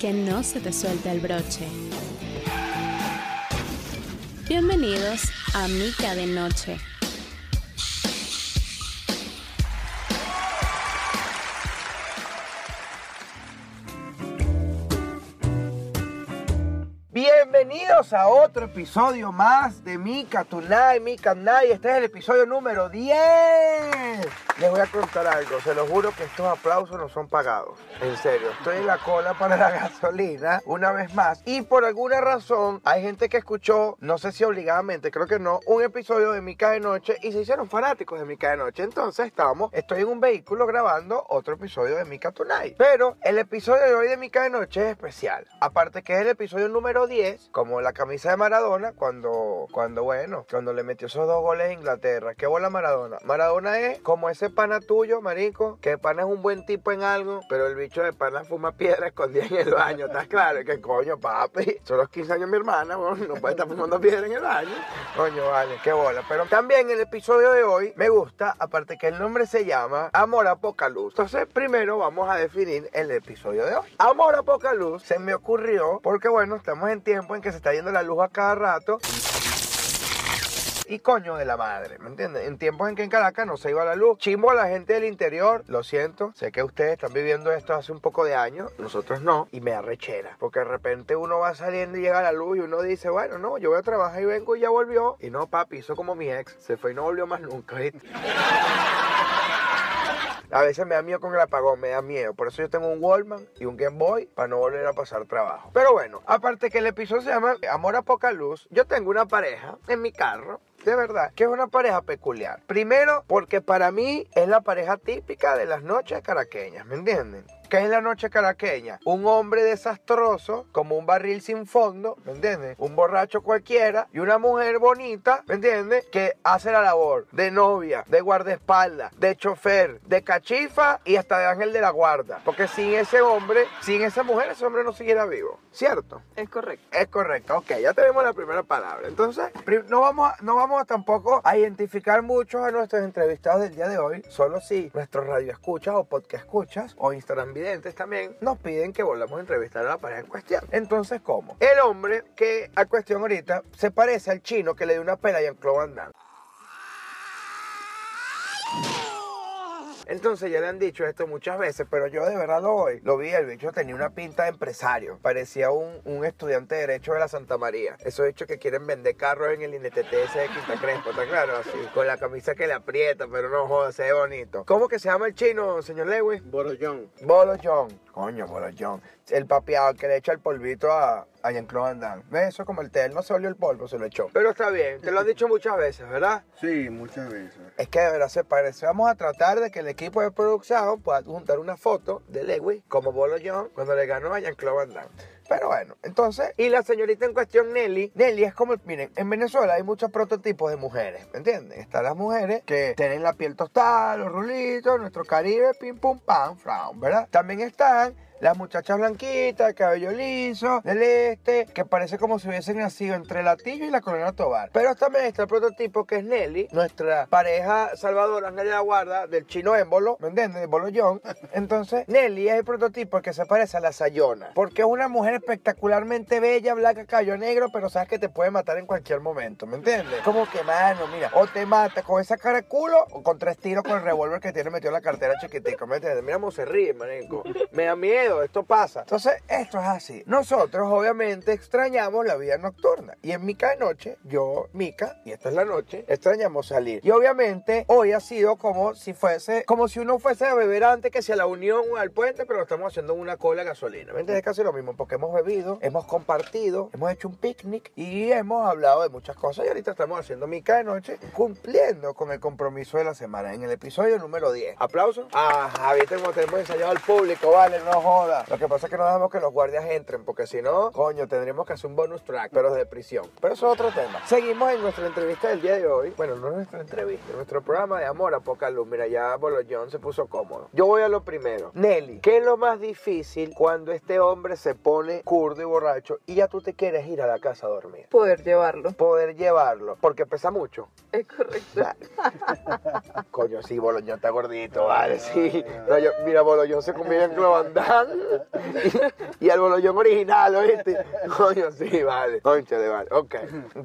que no se te suelte el broche. Bienvenidos a Mica de Noche. Bienvenidos a otro episodio más de Mika Tonight, Mika Night. Este es el episodio número 10. Les voy a contar algo, se lo juro que estos aplausos no son pagados. En serio, estoy en la cola para la gasolina una vez más. Y por alguna razón hay gente que escuchó, no sé si obligadamente, creo que no, un episodio de Mika de Noche y se hicieron fanáticos de Mika de Noche. Entonces estamos, estoy en un vehículo grabando otro episodio de Mika Tonight. Pero el episodio de hoy de Mika de Noche es especial. Aparte que es el episodio número 10, como la camisa de Maradona, cuando, cuando bueno, cuando le metió esos dos goles a Inglaterra. ¿Qué bola Maradona? Maradona es como ese pana tuyo, marico, que pana es un buen tipo en algo, pero el bicho de pana fuma piedra escondida en el baño, ¿estás claro? Que coño, papi, son los 15 años mi hermana, no puede estar fumando piedra en el baño. Coño, vale, qué bola. Pero también el episodio de hoy me gusta, aparte que el nombre se llama Amor a Poca Luz. Entonces, primero vamos a definir el episodio de hoy. Amor a Poca Luz se me ocurrió porque, bueno, estamos en tiempo en que se está yendo la luz a cada rato y coño de la madre, ¿me entiendes? En tiempos en que en Caracas no se iba la luz. Chimbo a la gente del interior, lo siento, sé que ustedes están viviendo esto hace un poco de años, nosotros no, y me arrechera, porque de repente uno va saliendo y llega la luz y uno dice, bueno, no, yo voy a trabajar y vengo y ya volvió, y no, papi, hizo como mi ex, se fue y no volvió más nunca, ¿viste? A veces me da miedo con el apagón, me da miedo. Por eso yo tengo un Wallman y un Game Boy para no volver a pasar trabajo. Pero bueno, aparte que el episodio se llama Amor a poca luz, yo tengo una pareja en mi carro de verdad, que es una pareja peculiar. Primero, porque para mí es la pareja típica de las noches caraqueñas, ¿me entienden? ¿Qué es la noche caraqueña? Un hombre desastroso, como un barril sin fondo, ¿me entiendes? Un borracho cualquiera y una mujer bonita, ¿me entiendes? Que hace la labor de novia, de guardaespaldas, de chofer, de cachifa y hasta de ángel de la guarda. Porque sin ese hombre, sin esa mujer, ese hombre no siguiera vivo. ¿Cierto? Es correcto. Es correcto. Ok, ya tenemos la primera palabra. Entonces, no vamos, a, no vamos a tampoco a identificar muchos a nuestros entrevistados del día de hoy, solo si nuestros radioescuchas o podcast escuchas o Instagram videntes también nos piden que volvamos a entrevistar a la pareja en cuestión. Entonces, ¿cómo? El hombre que a cuestión ahorita se parece al chino que le dio una pela a Jean-Claude Van. Entonces ya le han dicho esto muchas veces, pero yo de verdad lo voy. Lo vi, el bicho tenía una pinta de empresario. Parecía un, un estudiante de Derecho de la Santa María. Esos bichos que quieren vender carros en el INTTS de Quinta Crespo, ¿está claro? Así, con la camisa que le aprieta, pero no joda, se ve bonito. ¿Cómo que se llama el chino, señor Lewis? Borollón. Bolollón. Coño, Bolollón. El papeado que le echa el polvito a, a Jean-Claude Van Damme. ¿Ves? Eso como el té, él no se olió el polvo, se lo echó. Pero está bien, te lo han dicho muchas veces, ¿verdad? Sí, muchas veces. Es que de verdad se parece. Vamos a tratar de que el equipo de producción pueda juntar una foto de Lewis como Bolo John cuando le ganó a Jean-Claude Van Damme. Pero bueno, entonces, y la señorita en cuestión, Nelly, Nelly es como, miren, en Venezuela hay muchos prototipos de mujeres, ¿me entienden? Están las mujeres que tienen la piel tostada, los rulitos, nuestro Caribe, pim pum pam, frown, ¿verdad? También están las muchachas blanquitas, cabello liso, del este, que parece como si hubiesen nacido entre Latillo y la Colona Tobar. Pero también está el prototipo que es Nelly, nuestra pareja salvadora, de la Guarda, del chino émbolo, ¿me entiendes? De Bolollón. Entonces, Nelly es el prototipo que se parece a la Sayona, porque es una mujer espectacularmente bella, blanca, cabello negro, pero sabes que te puede matar en cualquier momento, ¿me entiendes? Como que, mano, mira, o te mata con esa cara de culo o con tres tiros con el revólver que tiene metido en la cartera chiquitico, ¿me entiendes? Mira cómo se ríe, marico. Me da miedo esto pasa. Entonces, esto es así. Nosotros, obviamente, extrañamos la vida nocturna. Y en Mica de noche, yo, Mica, y esta es la noche, extrañamos salir. Y obviamente, hoy ha sido como si fuese, como si uno fuese a beber antes que sea la unión o al puente, pero estamos haciendo en una cola de gasolina. ¿Me? Es casi lo mismo, porque hemos bebido, hemos compartido, hemos hecho un picnic y hemos hablado de muchas cosas. Y ahorita estamos haciendo Mica de noche, cumpliendo con el compromiso de la semana en el episodio número 10. ¿Aplausos? Ah, Javier, tenemos ensayado al público, vale, no joda. Lo que pasa es que no dejamos que los guardias entren, porque si no, coño, tendríamos que hacer un bonus track, pero de prisión. Pero eso es otro tema. Seguimos en nuestra entrevista del día de hoy. Bueno, no es nuestra entrevista, nuestro programa de amor a poca luz. Mira, ya Bolollón se puso cómodo. Yo voy a lo primero. Nelly, ¿qué es lo más difícil cuando este hombre se pone curdo y borracho y ya tú te quieres ir a la casa a dormir? Poder llevarlo. Poder llevarlo, porque pesa mucho. Es correcto. Coño, sí, Boloñón está gordito, vale, sí. No, yo- mira, Boloñón se conviene en Clovandán y el bolollón original, ¿oíste? Coño, sí, vale. Conchale, vale. Ok.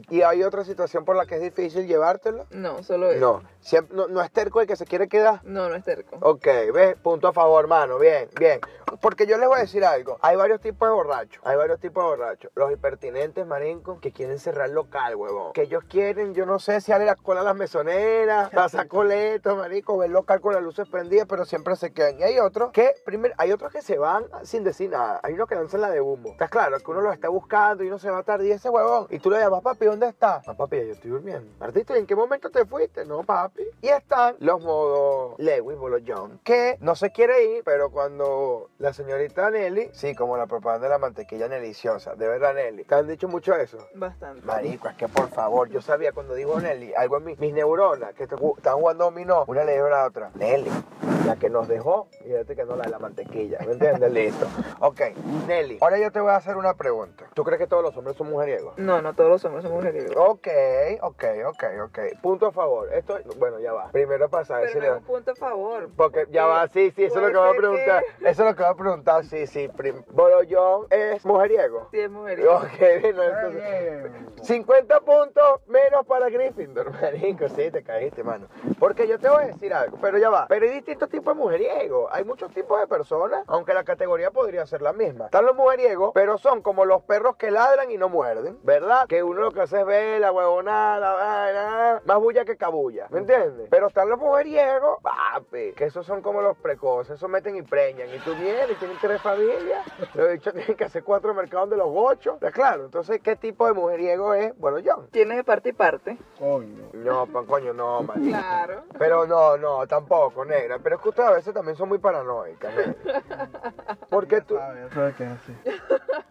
¿Y hay otra situación por la que es difícil llevártelo? No, solo eso. No. Siempre, no, no es terco el que se quiere quedar. No, no es terco. Ok, ves, punto a favor, hermano. Bien, bien. Porque yo les voy a decir algo. Hay varios tipos de borrachos. Hay varios tipos de borrachos. Los hipertinentes, marico, que quieren cerrar local, huevón. Que ellos quieren, yo no sé si darle la cola a las mesoneras, pasar coletos, marico, ver el local con las luces prendidas, pero siempre se quedan. Y hay otros que, primero, hay otros que se van sin decir nada. Hay unos que lanzan la de humo. ¿Estás claro? Que uno los está buscando y uno se va a tardar y ese huevón. Y tú le llamas, papi, ¿dónde estás? No, papi, yo estoy durmiendo. Martito, ¿y en qué momento te fuiste? No, papi. Y están los modos Lewis, Bolo John, que no se quiere ir, pero cuando la señorita Nelly, sí, como la propaganda de la mantequilla deliciosa, de verdad Nelly, ¿te han dicho mucho eso? Bastante. Marico, es que por favor, yo sabía cuando digo Nelly, algo en mi- mis neuronas que estaban jugando dominó, una le dijo a la otra, Nelly, la que nos dejó, y fíjate que no la de la mantequilla, ¿me entiendes? Listo. Ok, Nelly, ahora yo te voy a hacer una pregunta. ¿Tú crees que todos los hombres son mujeriegos? No, no todos los hombres son mujeriegos. Ok, ok, ok, ok. Punto a favor. Esto, bueno, ya va. Primero para saber si Pero le no es un punto a favor. porque ya va, sí, sí, eso es lo que voy a preguntar. Eso es lo que voy a preguntar, sí, sí. Prim- Bolollón es mujeriego. Sí, es mujeriego. Ok, bueno, entonces. 50 puntos menos para Gryffindor, marico. Sí, te caíste, mano. Porque yo te voy a decir algo, pero ya va. Pero hay distintos tipos de mujeriegos. Hay muchos tipos de personas, aunque la categoría podría ser la misma. Están los mujeriegos, pero son como los perros que ladran y no muerden, ¿verdad? Que uno lo que hace es ver la huevonada, la más bulla que cabulla, ¿me entiendes? Pero están los mujeriegos, papi, que esos son como los precoces, esos meten y preñan. Y tú vienes y tienen tres familias, los dicho tienen que hacer cuatro mercados de los ocho. ¿Está claro? Entonces, ¿qué tipo de mujeriego es? Bueno, yo. Tienes de parte y parte. Coño. No, pa- coño, no, marico. Claro. Pero no, no, tampoco, negra. Pero es que ustedes a veces también son muy paranoicas, negra. Porque tú... Que es así.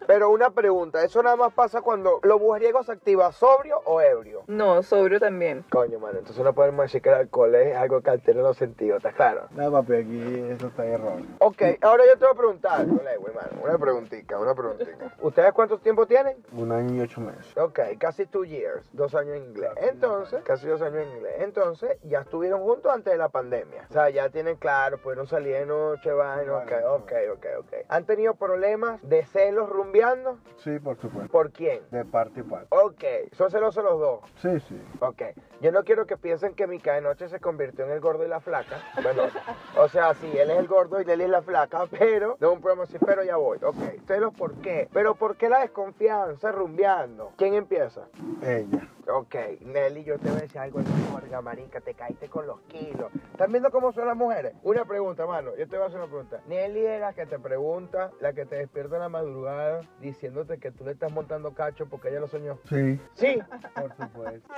Pero una pregunta, ¿eso nada más pasa cuando los mujeriegos se activan sobrio o ebrio? No, sobrio también. Coño, mano, entonces no podemos decir que el alcohol es algo que altera los sentidos, ¿estás claro? No, papi, aquí eso está error. Ok, ahora yo te voy a preguntar, colega, hermano, una preguntita, una preguntita. ¿Ustedes cuánto tiempo tienen? Un año y ocho meses. Ok, casi two years, dos años en inglés. Entonces, casi dos años en inglés. Entonces, ya estuvieron juntos antes de la pandemia. O sea, ya tienen claro, pudieron salir de noche, vaina, ok, ok, ok, ok. ¿Han tenido problemas de celos rumbeando? Sí, por supuesto. ¿Por quién? De parte y parte. Ok, son celosos los dos. Sí, sí. Ok, yo no quiero que piensen que Mica de noche se convirtió en el gordo y la flaca. Bueno, o sea, sí, él es el gordo y Nelly es la flaca, pero no es un problema así, pero ya voy. Ok, celos, ¿por qué? Pero ¿por qué la desconfianza rumbeando? ¿Quién empieza? Ella. Ok, Nelly, yo te voy a decir algo en la morga, marica, te caíste con los kilos. ¿Están viendo cómo son las mujeres? Una pregunta, mano, yo te voy a hacer una pregunta. Nelly es la que te pregunta, la que te despierta en la madrugada, diciéndote que tú le estás montando cacho porque ella lo soñó. Sí, Sí, por supuesto.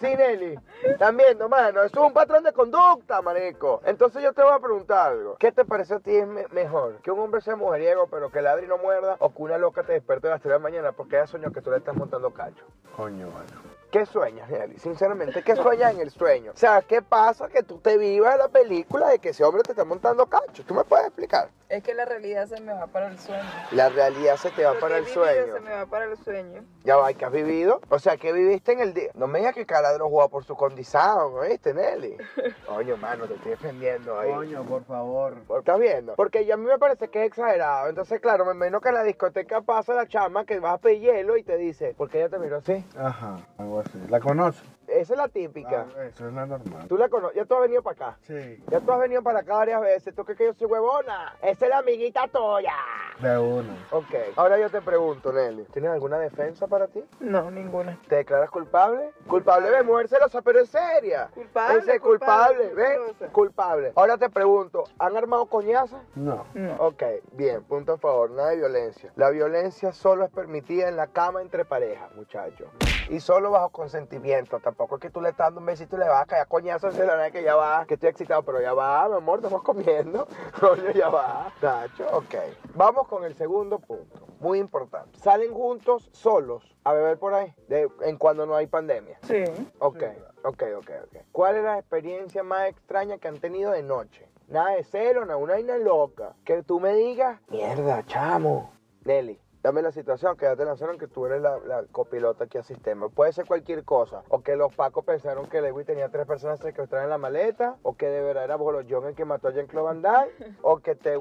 sí, Nelly. Están viendo, mano, eso es un patrón de conducta, marico. Entonces yo te voy a preguntar algo. ¿Qué te parece a ti es me- mejor? ¿Que un hombre sea mujeriego pero que ladre y no muerda? ¿O que una loca te despierte a las 3 de la mañana porque ella soñó que tú le estás montando cacho? Coño, mano. ¿Qué sueñas, Nelly? Sinceramente, ¿qué sueñas en el sueño? O sea, ¿qué pasa que tú te vivas la película de que ese hombre te está montando cacho? ¿Tú me puedes explicar? Es que la realidad se me va para el sueño. La realidad se te va para el sueño. Se me va para el sueño. Ya va, ¿qué has vivido? O sea, ¿qué viviste en el día? No me digas que Caladro jugó por su condición, ¿oíste, Nelly? Coño, mano, te estoy defendiendo ahí. Coño, por favor. ¿Estás viendo? Porque ya a mí me parece que es exagerado. Entonces, claro, me imagino que en la discoteca pasa la chama que vas a pedir hielo y te dice, ¿por qué ella te miró así? Ajá, algo así. ¿La conoces? Esa es la típica. Ah, eso es la normal. Tú la conoces, ya tú has venido para acá. Sí, Ya tú has venido para acá varias veces. ¿Tú crees que yo soy huevona? Esa es la amiguita tuya. de una. Ok, ahora yo te pregunto, Nelly. ¿Tienes alguna defensa para ti? No, ninguna. ¿Te declaras culpable? Culpable de mujer celosa, pero es seria. Culpable, Ese es culpable, culpable, ¿ves? Culpable. Ahora te pregunto, ¿han armado coñazas? No. No. Ok, bien, punto a favor, nada de violencia. La violencia solo es permitida en la cama entre parejas, muchachos. Y solo bajo consentimiento. Tampoco es que tú le estás dando un besito y le vas a caer a coñazos y la que ya va, que estoy excitado, pero ya va, mi amor, estamos comiendo. Coño, ya va. Tacho, ok. Vamos con el segundo punto, muy importante. Salen juntos solos a beber por ahí, de, en cuando no hay pandemia. Sí. Ok, ok, ok, ok. ¿Cuál es la experiencia más extraña que han tenido de noche? Nada de celo, nada, una vaina loca. Que tú me digas, mierda, chamo. Nelly, dame la situación, que ya te lanzaron que tú eres la, la copilota aquí sistema. Puede ser cualquier cosa. O que los pacos pensaron que Lewis tenía tres personas secuestradas en la maleta. O que de verdad era Bolo John el que mató a Jean-Claude Van Damme. o que te,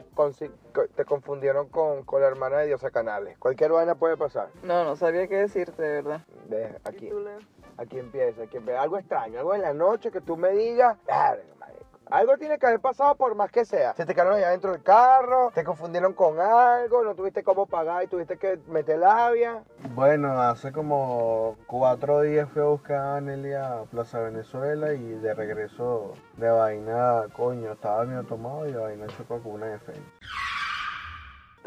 te confundieron con, con la hermana de Diosa Canales. Cualquier vaina puede pasar. No, no sabía qué decirte, de verdad. Ve, aquí, aquí empieza, aquí empieza. Algo extraño, algo en la noche que tú me digas. Algo tiene que haber pasado por más que sea. Se te quedaron allá dentro del carro, te confundieron con algo, no tuviste cómo pagar y tuviste que meter labia. Bueno, hace como cuatro días fui a buscar a Nelly a Plaza Venezuela y de regreso de vaina, coño, estaba medio tomado y de vaina chocó con una defensa.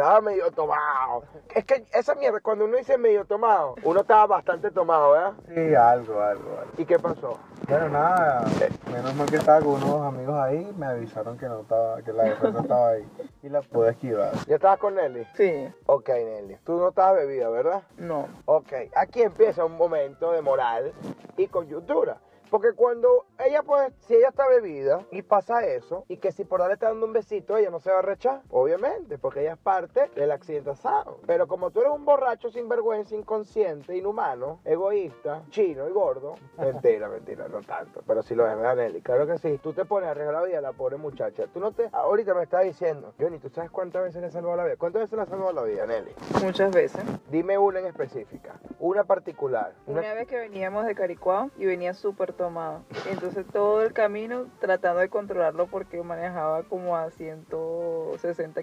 Estaba medio tomado. Es que esa mierda, cuando uno dice medio tomado, uno estaba bastante tomado, ¿verdad? Sí, algo, algo, algo. ¿Y qué pasó? Bueno, nada, menos mal que estaba con unos amigos ahí, me avisaron que no estaba, que la defensa estaba ahí y la pude esquivar. ¿Ya estabas con Nelly? Sí, Ok, Nelly. Tú no estabas bebida, ¿verdad? no. Ok, aquí empieza un momento de moral y coyuntura. Porque cuando ella pues, si ella está bebida y pasa eso, y que si por darle está dando un besito, ella no se va a rechar, obviamente, porque ella es parte del accidente asado. Pero como tú eres un borracho sinvergüenza, inconsciente, inhumano, egoísta, chino y gordo, mentira, mentira, no tanto, pero sí lo es, ¿verdad, Nelly? Claro que sí. Tú te pones a arreglar la vida a la pobre muchacha. Tú no te, ahorita me estás diciendo, Johnny, ¿tú sabes cuántas veces le has salvado la vida? ¿Cuántas veces le has salvado la vida, Nelly? Muchas veces. Dime una en específica, una particular. Una- Una vez que veníamos de Caricuao y venía súper tomado. Entonces todo el camino tratando de controlarlo porque manejaba como a 160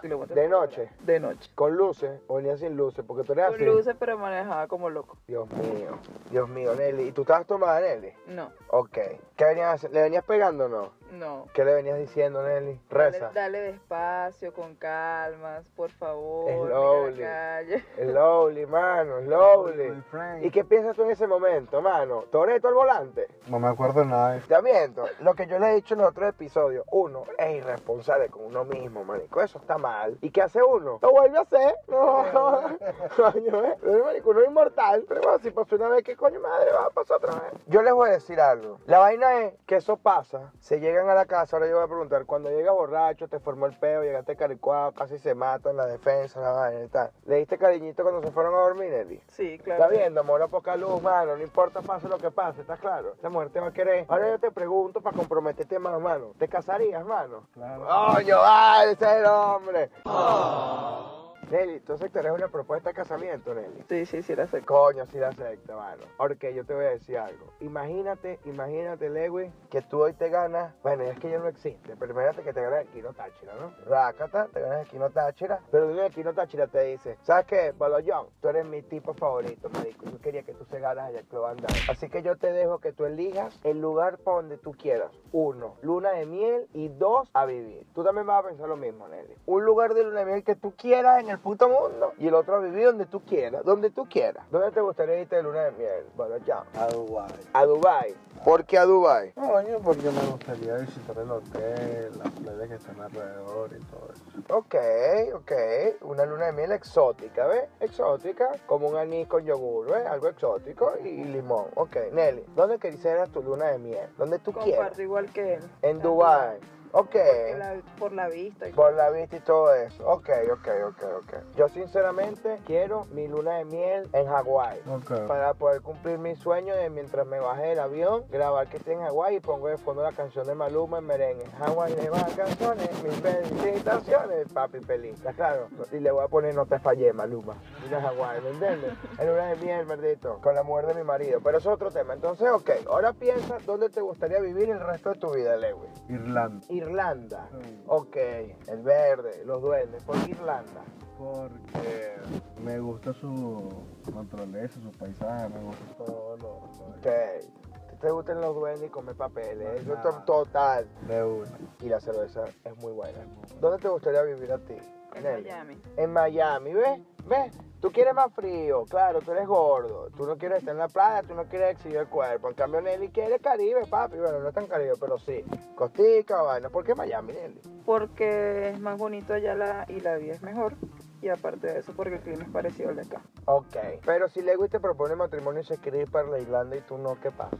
kilómetros. De noche. De noche. Con luces o venía sin luces, porque tú eres Con así. luces pero manejaba como loco. Dios mío, Dios mío, Nelly. ¿Y tú estabas tomada, Nelly? No, Ok. ¿Qué venías? ¿Le venías pegando o no? No. ¿Qué le venías diciendo, Nelly? Dale, Reza. dale despacio, con calmas, por favor. Es mira lovely. la calle. Es lovely, mano, es lovely. My friend. ¿Y qué piensas tú en ese momento, mano? ¿Toreto al volante? No me acuerdo nada. Te miento, lo que yo le he dicho en los otros episodios, uno es irresponsable con uno mismo, manico, eso está mal. ¿Y qué hace uno? Lo vuelve a hacer. No, coño, ¿eh? Pero, marico, uno es inmortal, pero bueno, si pasó una vez, ¿qué coño madre va a pasar otra vez? Yo les voy a decir algo. La vaina es que eso pasa, se llegan a la casa, ahora yo voy a preguntar, cuando llegas borracho, te formó el peo, llegaste caricuado, casi se matan, la defensa, la vaina y tal. ¿Le diste cariñito cuando se fueron a dormir, Nelly? Sí, claro. Está viendo, amor a poca luz, mano. No importa, pase lo que pase, ¿estás claro? Esa mujer te va a querer. Ahora yo te pregunto para comprometerte más, mano. ¿Te casarías, mano? Claro. ¡Coño, vale! Ese es el hombre. Nelly, ¿tú aceptarías una propuesta de casamiento, Nelly? Sí, sí, sí, la sé. Coño, sí la acepta, mano. Porque yo te voy a decir algo. Imagínate, imagínate, Lewy, que tú hoy te ganas. Bueno, es que ya no existe, pero imagínate que te ganas el Kino Táchira, ¿no? Rácata, te ganas el Kino Táchira. Pero el Kino Táchira te dice, ¿sabes qué? Baloyón, tú eres mi tipo favorito, marico. Yo quería que tú se ganas allá que andar. Así que yo te dejo que tú elijas el lugar para donde tú quieras. Uno, luna de miel. Y dos, a vivir. Tú también vas a pensar lo mismo, Nelly. Un lugar de luna de miel que tú quieras en el puto mundo. Y el otro a vivir donde tú quieras, donde tú quieras. ¿Dónde te gustaría irte de luna de miel? Bueno, ya. A Dubái. A Dubai. ¿Por qué a Dubai? No, coño, porque me gustaría visitar el hotel, las playas que están alrededor y todo eso. Ok, ok. Una luna de miel exótica, ¿ves? Exótica, como un anís con yogur, ¿ves? Algo exótico y limón. Ok, Nelly, ¿dónde quisieras tu luna de miel? ¿Dónde tú quieras? Comparto igual que él. En Dubai. Ok. La- por la vista. y- Por la vista y todo eso. Ok, ok, ok, ok. Yo sinceramente quiero mi luna de miel en Hawái. Ok. Para poder cumplir mi sueño de mientras me baje del avión, grabar que esté en Hawái y pongo de fondo la canción de Maluma en merengue. Hawái de vacaciones, mis felicitaciones, papi feliz. ¿Está claro? Y le voy a poner no te fallé, Maluma. Mira Hawái, ¿me entiendes? En una de miel, verdito, con la mujer de mi marido. Pero eso es otro tema. Entonces, ok, ahora piensa dónde te gustaría vivir el resto de tu vida, Lewis. Irlanda. Irlanda. Sí. Ok, el verde, los duendes. ¿Por qué Irlanda? Porque me gusta su naturaleza, su paisaje, me gusta todo lo, Ok. ¿Te, te gustan los duendes y comer papeles? Eso es total. de una. Y la cerveza es muy buena. ¿Dónde te gustaría vivir a ti? En? Miami. En Miami, ¿ves? ¿Ves? Tú quieres más frío, claro, tú eres gordo. Tú no quieres estar en la playa, tú no quieres exhibir el cuerpo. En cambio, Nelly quiere Caribe, papi. Bueno, no es tan Caribe, pero sí. Costica, vaina. ¿Por qué Miami, Nelly? Porque es más bonito allá la, y la vida es mejor. Y aparte de eso, porque el clima es parecido al de acá. Ok. Pero si Lewis te propone matrimonio y se quiere ir para la Irlanda y tú no, ¿qué pasa?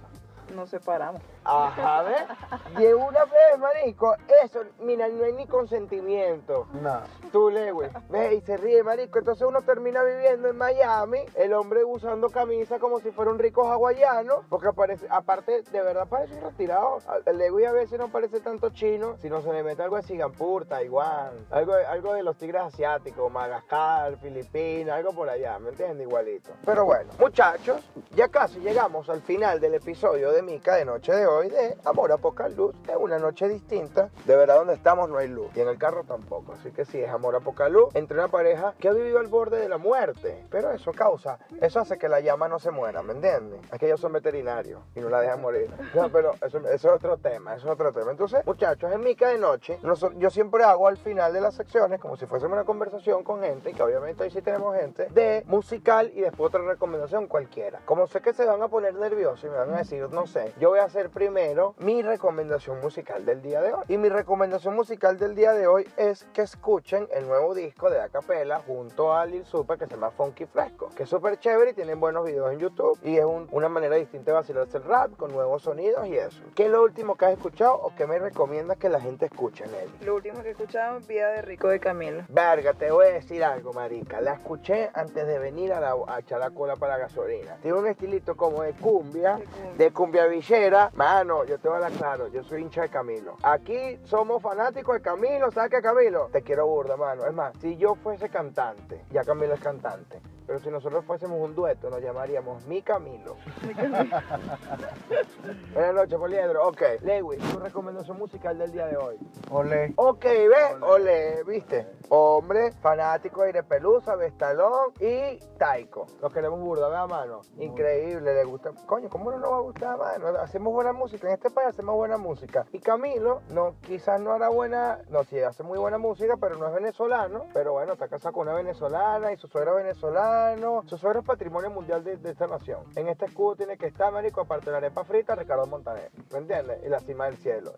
Nos separamos. Ajá, ¿ves? De una vez, marico, eso, mira, no hay ni consentimiento. Nada. Tú, Lewis, ve y se ríe, marico. Entonces uno termina viviendo en Miami, el hombre usando camisa como si fuera un rico hawaiano, porque aparece, aparte, de verdad parece un retirado. El Lewis a veces no parece tanto chino, sino se le mete algo de Singapur, Taiwán, algo, de- algo de los tigres asiáticos, Madagascar, Filipinas, algo por allá, ¿me entiendes? Igualito. Pero bueno, muchachos, ya casi llegamos al final del episodio de Mica de noche de hoy de Amor a Poca Luz. Es una noche distinta. De verdad, donde estamos no hay luz. Y en el carro tampoco. Así que sí, es amor a poca luz entre una pareja que ha vivido al borde de la muerte. Pero eso causa, eso hace que la llama no se muera, ¿me entiendes? Es que ellos son veterinarios y no la dejan morir. No, pero eso, eso es otro tema, eso es otro tema. Entonces, muchachos, en Mica de noche, yo siempre hago al final de las secciones, como si fuésemos una conversación con gente, y que obviamente hoy sí tenemos gente, de musical y después otra recomendación cualquiera. Como sé que se van a poner nerviosos y me van a decir, no yo voy a hacer primero mi recomendación musical del día de hoy. Y mi recomendación musical del día de hoy es que escuchen el nuevo disco de Acapella junto a Lil Super que se llama Funky Fresco, que es súper chévere y tienen buenos videos en YouTube y es un- una manera distinta de vacilarse el rap con nuevos sonidos y eso. ¿Qué es lo último que has escuchado o qué me recomiendas que la gente escuche, Nelly? Lo último que escuchamos, Vida de Rico de Camilo. Verga, te voy a decir algo, marica. La escuché antes de venir a, la- a echar la cola para la gasolina. Tiene un estilito como de cumbia, De cumbia. Villera. Mano, yo te voy a hablar claro, yo soy hincha de Camilo. Aquí somos fanáticos de Camilo, ¿sabes qué, Camilo? Te quiero burda, mano. Es más, si yo fuese cantante, ya Camilo es cantante. Pero si nosotros fuésemos un dueto, nos llamaríamos Mi Camilo. Buenas noches, Poliedro. Ok, Lewis, tu recomendación musical del día de hoy. Olé. Ok, ve, ole, viste. Hombre, fanático de Aire Pelusa, Vestalón y Taiko. Los queremos burda, vea, mano. Increíble, le gusta. Coño, ¿cómo no nos va a gustar, mano? Hacemos buena música. En este país hacemos buena música. Y Camilo, no, quizás no hará buena. No, sí, hace muy buena música, pero no es venezolano. Pero bueno, está casado con una venezolana y su suegro es venezolano. Su suegro es patrimonio mundial de, esta nación. En este escudo tiene que estar, marico, aparte de la arepa frita, Ricardo Montaner. ¿Me entiendes? Y la cima del cielo.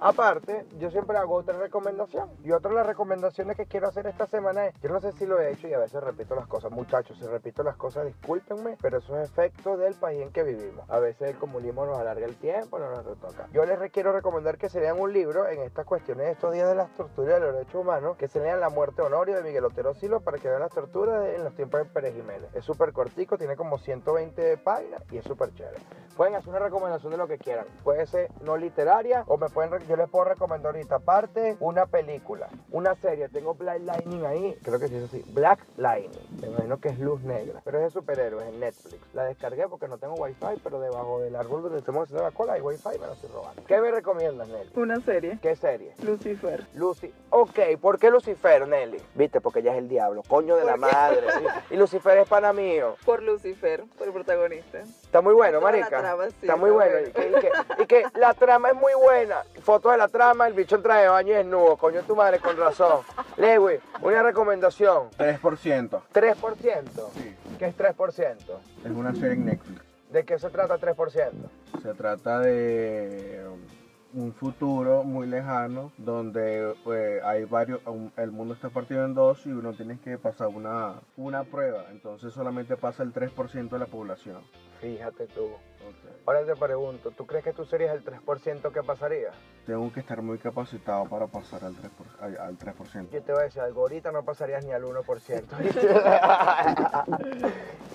Aparte, yo siempre hago otra recomendación. Y otra de las recomendaciones que quiero hacer esta semana es, yo no sé si lo he hecho y a veces repito las cosas. Muchachos, si repito las cosas, discúlpenme, pero eso es efecto del país en que vivimos. A veces el comunismo nos alarga el tiempo, no nos retoca. Yo les quiero recomendar que se lean un libro en estas cuestiones estos días de las torturas de los derechos humanos, que se lean La muerte Honorio de Miguel Otero Silo para que vean las torturas en los tiempos de Pérez Jiménez. Es súper cortico, tiene como 120 páginas y es súper chévere. Pueden hacer una recomendación de lo que quieran. Puede ser no literaria o me pueden, yo les puedo recomendar ahorita aparte una película, una serie. Tengo Black Lightning ahí, creo que sí es así. Black Lightning, me imagino que es luz negra, pero es de superhéroes en Netflix. La descargué porque no tengo wifi, pero debajo del árbol donde estamos haciendo la cola hay wifi y me lo estoy robando. ¿Qué me recomiendas, Nelly? Una serie, ¿Qué serie? Lucifer. Lucy. Ok, ¿por qué Lucifer, Nelly? Viste, porque ella es el diablo, coño de la ¿Por qué? Y Lucifer es pana mío. Por Lucifer, por el protagonista. Está muy bueno, Toda la marica. trama, sí, está muy está bueno. bueno. Y que, y que- y que la trama es muy buena. Fotos de la trama, el bicho entra de baño y desnudo. Coño, tu madre, con razón. Lewy, una recomendación. 3%. 3%. Sí. ¿Qué es 3%? Es una serie en Netflix. ¿De qué se trata 3%? Se trata de un futuro muy lejano donde pues, hay varios, el mundo está partido en dos y uno tiene que pasar una, una prueba. Entonces solamente pasa el 3% de la población. Fíjate tú. Ahora te pregunto, ¿tú crees que tú serías el 3% que pasaría? Tengo que estar muy capacitado para pasar al 3%. al- al 3%. Yo te voy a decir algo, ahorita no pasarías ni al 1%.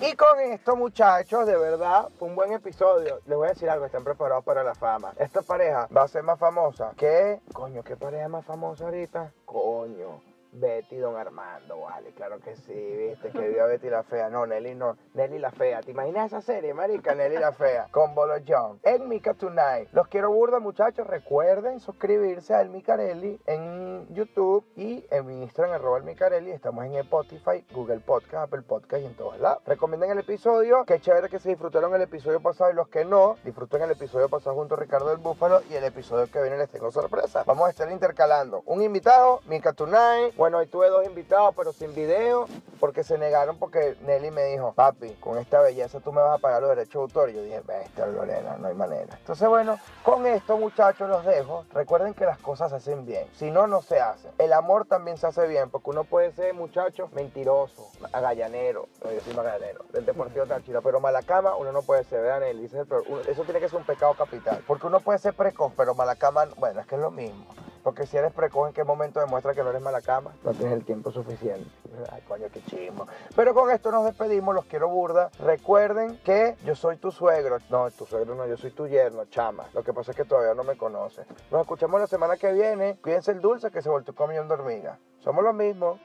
y con esto, muchachos, de verdad, fue un buen episodio. Les voy a decir algo, estén preparados para la fama. Esta pareja va a ser más famosa que... Coño, ¿qué pareja más famosa ahorita? Coño. Betty Don Armando, vale, claro que sí, viste, que vio a Betty la fea. No, Nelly no, Nelly la fea. ¿Te imaginas esa serie, marica? Nelly la fea, con Bolo John. En Mica Tonight. Los quiero burda, muchachos. Recuerden suscribirse a El Micarelli en YouTube y en mi Instagram, arroba El Micarelli. Estamos en Spotify, Google Podcast, Apple Podcast y en todos lados. Recomienden el episodio. Qué chévere que se disfrutaron el episodio pasado y los que no, disfruten el episodio pasado junto a Ricardo del Búfalo y el episodio que viene les tengo sorpresa. Vamos a estar intercalando un invitado, Mica Tonight. Bueno, hoy tuve dos invitados, pero sin video, porque se negaron porque Nelly me dijo, papi, con esta belleza tú me vas a pagar los derechos de autor. Y yo dije, bestia, Lorena, no hay manera. Entonces, bueno, con esto, muchachos, los dejo. Recuerden que las cosas se hacen bien. Si no, no se se hace. El amor también se hace bien, porque uno puede ser, muchacho, mentiroso, agallanero. No, yo soy magallanero, del Deportivo Táchira, pero malacama uno no puede ser, vean, uno- eso tiene que ser un pecado capital. Porque uno puede ser precoz, pero malacama, bueno, es que es lo mismo. Porque si eres precoz, ¿en qué momento demuestra que no eres mala cama? No tienes el tiempo suficiente. Ay, coño, qué chismo. Pero con esto nos despedimos, los quiero burda. Recuerden que yo soy tu suegro. No, tu suegro no, yo soy tu yerno, chama. Lo que pasa es que todavía no me conoce. Nos escuchamos la semana que viene. Cuídense el dulce que se volvió comiendo hormiga. Somos los mismos.